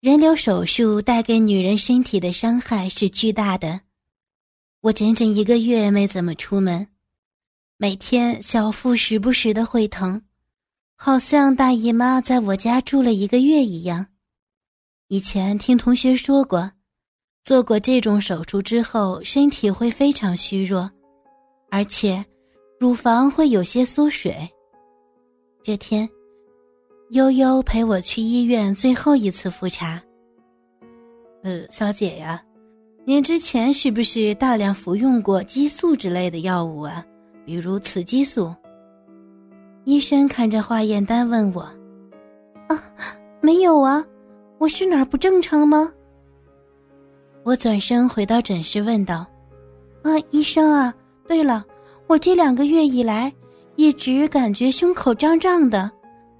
人流手术带给女人身体的伤害是巨大的。我整整一个月没怎么出门，每天小腹时不时的会疼，好像大姨妈在我家住了一个月一样。以前听同学说过，做过这种手术之后，身体会非常虚弱，而且乳房会有些缩水。这天。悠悠陪我去医院最后一次复查。呃，小姐呀，您之前是不是大量服用过激素之类的药物啊？比如雌激素？医生看着化验单问我：“啊，没有啊，我是哪儿不正常吗？”我转身回到诊室问道：“啊，医生啊，对了，我这两个月以来一直感觉胸口胀胀的。”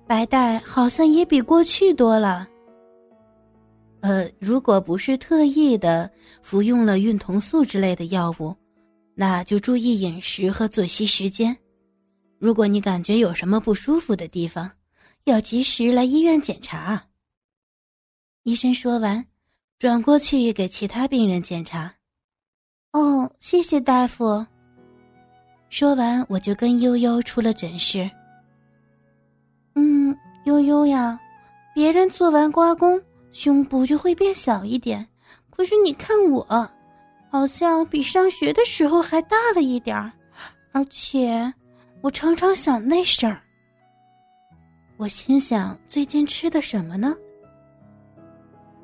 白带好像也比过去多了。呃，如果不是特意的服用了孕酮素之类的药物，那就注意饮食和作息时间。如果你感觉有什么不舒服的地方，要及时来医院检查。医生说完，转过去给其他病人检查。哦，谢谢大夫。说完，我就跟悠悠出了诊室。悠悠呀，别人做完刮宫，胸部就会变小一点，可是你看我，好像比上学的时候还大了一点儿，而且我常常想那事儿。我心想，最近吃的什么呢？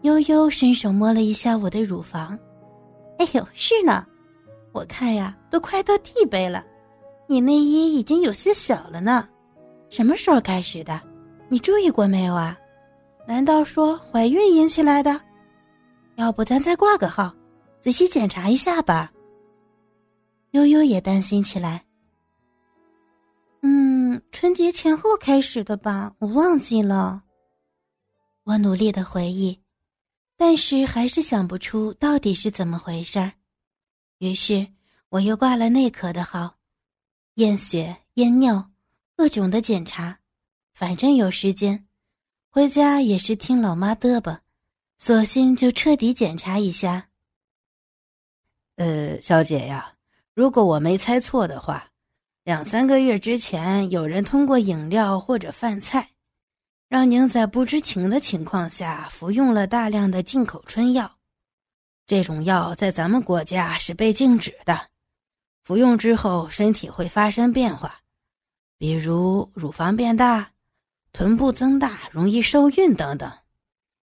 悠悠伸手摸了一下我的乳房，哎呦，是呢，我看呀，都快到地背了，你内衣已经有些小了呢。什么时候开始的？你注意过没有啊？难道说怀孕引起来的？要不咱再挂个号，仔细检查一下吧。悠悠也担心起来。嗯，春节前后开始的吧，我忘记了。我努力的回忆，但是还是想不出到底是怎么回事儿。于是我又挂了内科的号，验血、验尿。各种的检查，反正有时间，回家也是听老妈嘚啵，索性就彻底检查一下。呃，小姐呀，如果我没猜错的话，两三个月之前有人通过饮料或者饭菜，让您在不知情的情况下服用了大量的进口春药，这种药在咱们国家是被禁止的，服用之后身体会发生变化。比如乳房变大、臀部增大、容易受孕等等，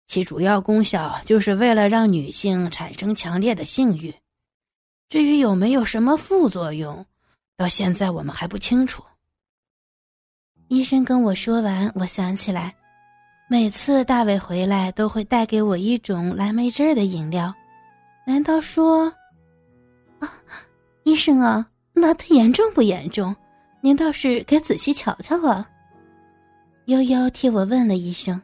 其主要功效就是为了让女性产生强烈的性欲。至于有没有什么副作用，到现在我们还不清楚。医生跟我说完，我想起来，每次大伟回来都会带给我一种蓝莓汁的饮料。难道说，啊，医生啊，那他严重不严重？您倒是该仔细瞧瞧啊！悠悠替我问了一声：“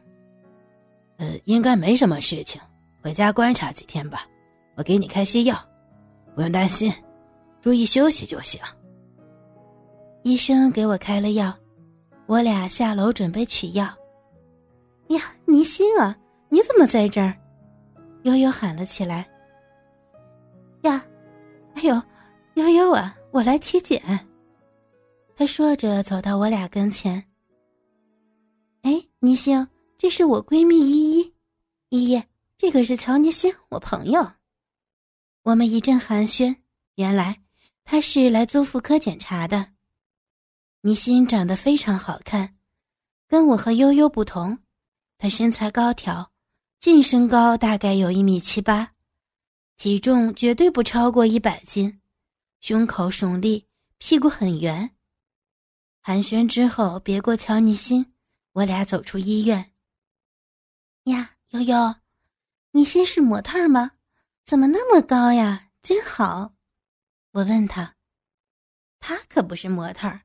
呃，应该没什么事情，回家观察几天吧。我给你开些药，不用担心，注意休息就行。”医生给我开了药，我俩下楼准备取药。呀，倪心啊，你怎么在这儿？悠悠喊了起来。呀，哎呦，悠悠啊，我来体检。他说着，走到我俩跟前。哎，倪星，这是我闺蜜依依，依依，这个是乔尼星，我朋友。我们一阵寒暄，原来她是来做妇科检查的。倪星长得非常好看，跟我和悠悠不同，她身材高挑，净身高大概有一米七八，体重绝对不超过一百斤，胸口耸立，屁股很圆。寒暄之后，别过乔尼星，我俩走出医院。呀，悠悠，你心是模特吗？怎么那么高呀？真好。我问他，他可不是模特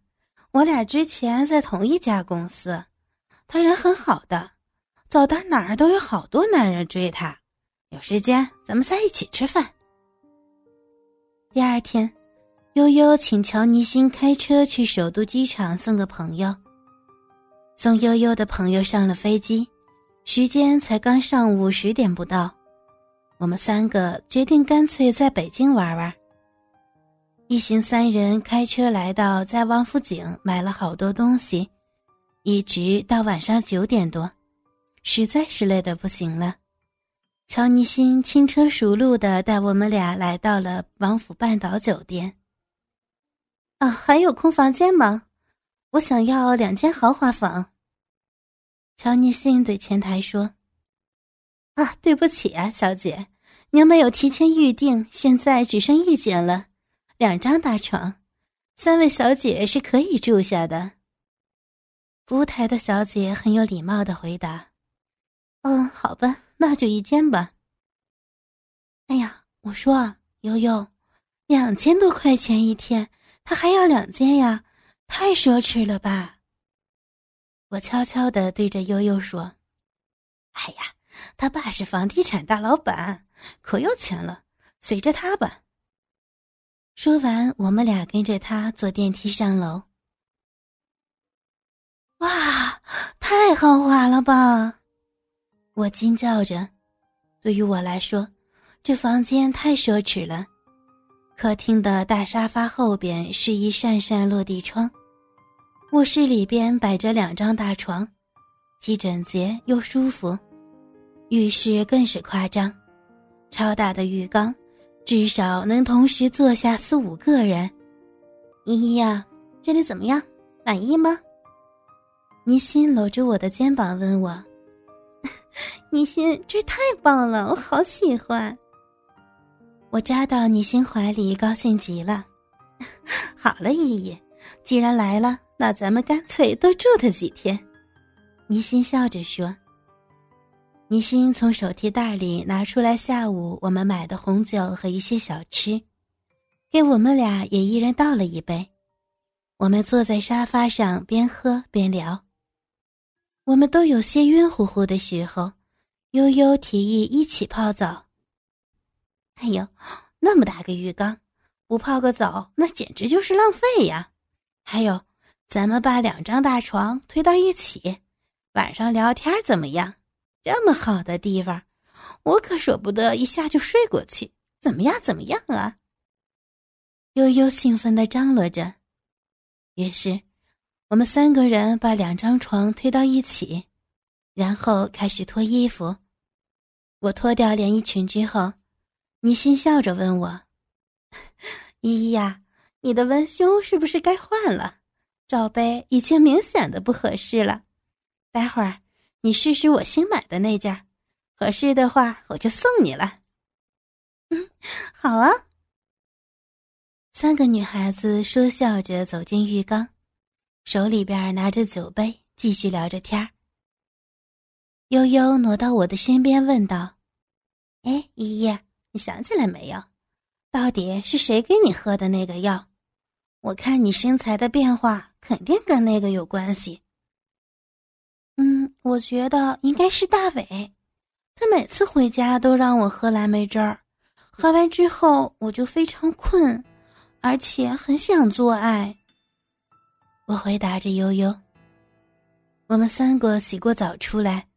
我俩之前在同一家公司，他人很好的，走到哪儿都有好多男人追他。有时间咱们仨一起吃饭。第二天。悠悠请乔尼星开车去首都机场送个朋友。送悠悠的朋友上了飞机，时间才刚上午十点不到，我们三个决定干脆在北京玩玩。一行三人开车来到在王府井买了好多东西，一直到晚上九点多，实在是累得不行了。乔尼辛轻车熟路的带我们俩来到了王府半岛酒店。啊，还有空房间吗？我想要两间豪华房。乔尼辛对前台说：“啊，对不起啊，小姐，您没有提前预定，现在只剩一间了，两张大床，三位小姐是可以住下的。”服务台的小姐很有礼貌的回答：“嗯，好吧，那就一间吧。”哎呀，我说悠悠，两千多块钱一天，他还要两间呀，太奢侈了吧！我悄悄地对着悠悠说：“哎呀，他爸是房地产大老板，可有钱了，随着他吧。”说完，我们俩跟着他坐电梯上楼。哇，太豪华了吧！我惊叫着。对于我来说，这房间太奢侈了。客厅的大沙发后边是一扇扇落地窗。卧室里边摆着两张大床，既整洁又舒服。浴室更是夸张，超大的浴缸，至少能同时坐下四五个人。依依呀，这里怎么样？满意吗？倪心搂着我的肩膀问我：“ 倪心，这太棒了，我好喜欢。”我扎到倪心怀里，高兴极了。好了，依依，既然来了。那咱们干脆多住他几天，倪心笑着说。倪心从手提袋里拿出来下午我们买的红酒和一些小吃，给我们俩也一人倒了一杯。我们坐在沙发上边喝边聊。我们都有些晕乎乎的时候，悠悠提议一起泡澡。哎呦，那么大个浴缸，不泡个澡那简直就是浪费呀！还有。咱们把两张大床推到一起，晚上聊天怎么样？这么好的地方，我可舍不得一下就睡过去。怎么样？怎么样啊？悠悠兴奋地张罗着。于是，我们三个人把两张床推到一起，然后开始脱衣服。我脱掉连衣裙之后，你心笑着问我：“ 依依呀，你的文胸是不是该换了？”罩杯已经明显的不合适了，待会儿你试试我新买的那件，合适的话我就送你了。嗯，好啊。三个女孩子说笑着走进浴缸，手里边拿着酒杯，继续聊着天儿。悠悠挪到我的身边问道：“哎，依依，你想起来没有？到底是谁给你喝的那个药？”我看你身材的变化肯定跟那个有关系。嗯，我觉得应该是大伟，他每次回家都让我喝蓝莓汁儿，喝完之后我就非常困，而且很想做爱。我回答着悠悠。我们三个洗过澡出来，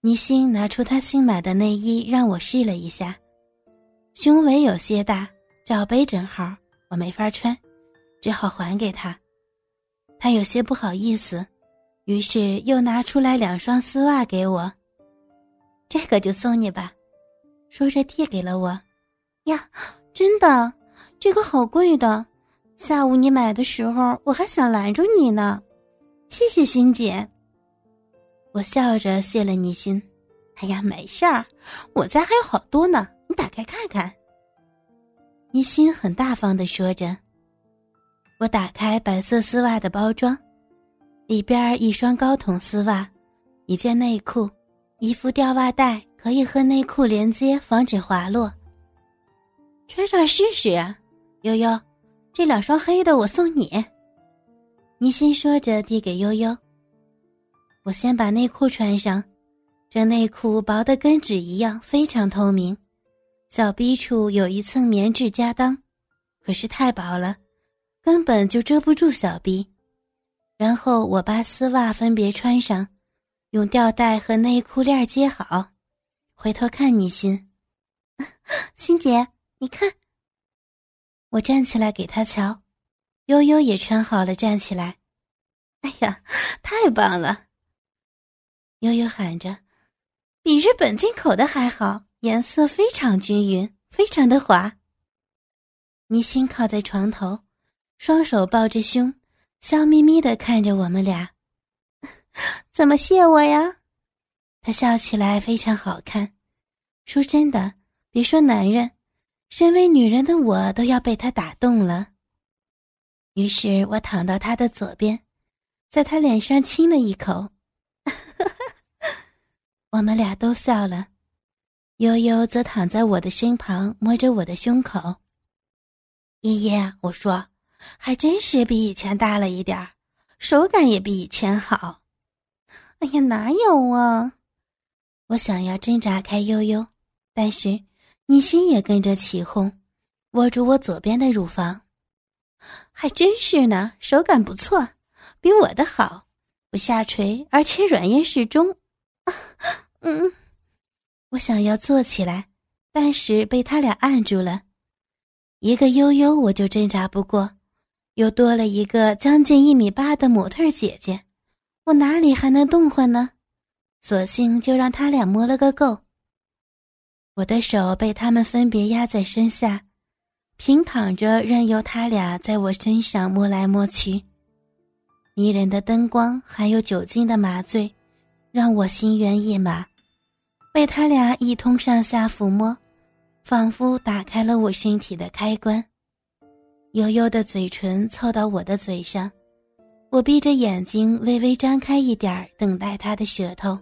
倪心拿出他新买的内衣让我试了一下，胸围有些大，罩杯正好，我没法穿。只好还给他，他有些不好意思，于是又拿出来两双丝袜给我。这个就送你吧，说着递给了我。呀，真的，这个好贵的。下午你买的时候，我还想拦住你呢。谢谢欣姐。我笑着谢了你心。哎呀，没事儿，我家还有好多呢，打开看看。你心很大方的说着。我打开白色丝袜的包装，里边一双高筒丝袜，一件内裤，一副吊袜带，可以和内裤连接，防止滑落。穿上试试啊，悠悠，这两双黑的我送你。倪心说着递给悠悠。我先把内裤穿上，这内裤薄的跟纸一样，非常透明，小臂处有一层棉质夹裆，可是太薄了。根本就遮不住小臂，然后我把丝袜分别穿上，用吊带和内裤链接好。回头看你心，欣姐，你看。我站起来给他瞧，悠悠也穿好了，站起来。哎呀，太棒了！悠悠喊着，比日本进口的还好，颜色非常均匀，非常的滑。倪心靠在床头，双手抱着胸，笑眯眯的看着我们俩。怎么谢我呀？他笑起来非常好看。说真的，别说男人，身为女人的我都要被他打动了。于是我躺到他的左边，在他脸上亲了一口。我们俩都笑了。悠悠则躺在我的身旁，摸着我的胸口。爷爷，我说，还真是比以前大了一点儿，手感也比以前好。哎呀，哪有啊！我想要挣扎开悠悠，但是你心也跟着起哄，握住我左边的乳房。还真是呢，手感不错，比我的好，不下垂，而且软硬适中。嗯，我想要坐起来，但是被他俩按住了。一个悠悠我就挣扎不过，又多了一个将近一米八的模特姐姐，我哪里还能动换呢？索性就让他俩摸了个够。我的手被他们分别压在身下，平躺着，任由他俩在我身上摸来摸去。迷人的灯光还有酒精的麻醉，让我心猿意马，被他俩一通上下抚摸。仿佛打开了我身体的开关，悠悠的嘴唇凑到我的嘴上，我闭着眼睛微微张开一点儿，等待他的舌头。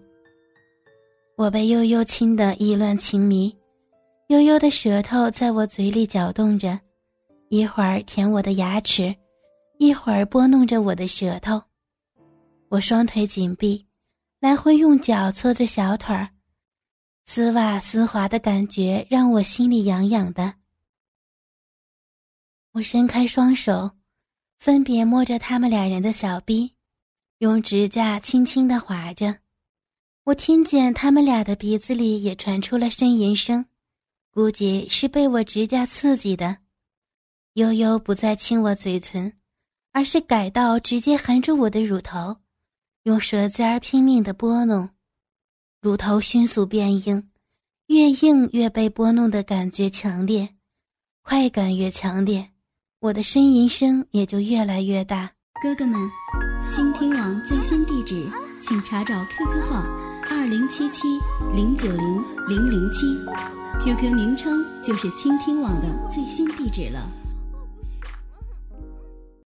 我被悠悠亲得意乱情迷，悠悠的舌头在我嘴里搅动着，一会儿舔我的牙齿，一会儿拨弄着我的舌头。我双腿紧闭，来回用脚搓着小腿儿。丝袜丝滑的感觉让我心里痒痒的。我伸开双手，分别摸着他们两人的小臂，用指甲轻轻的划着。我听见他们俩的鼻子里也传出了呻吟声，估计是被我指甲刺激的。悠悠不再亲我嘴唇，而是改道直接含住我的乳头，用舌尖儿拼命的拨弄。乳头迅速变硬，越硬越被拨弄的感觉强烈，快感越强烈，我的呻吟声也就越来越大。哥哥们，倾听网最新地址，请查找 QQ 号二零七七零九零零零七，QQ 名称就是倾听网的最新地址了。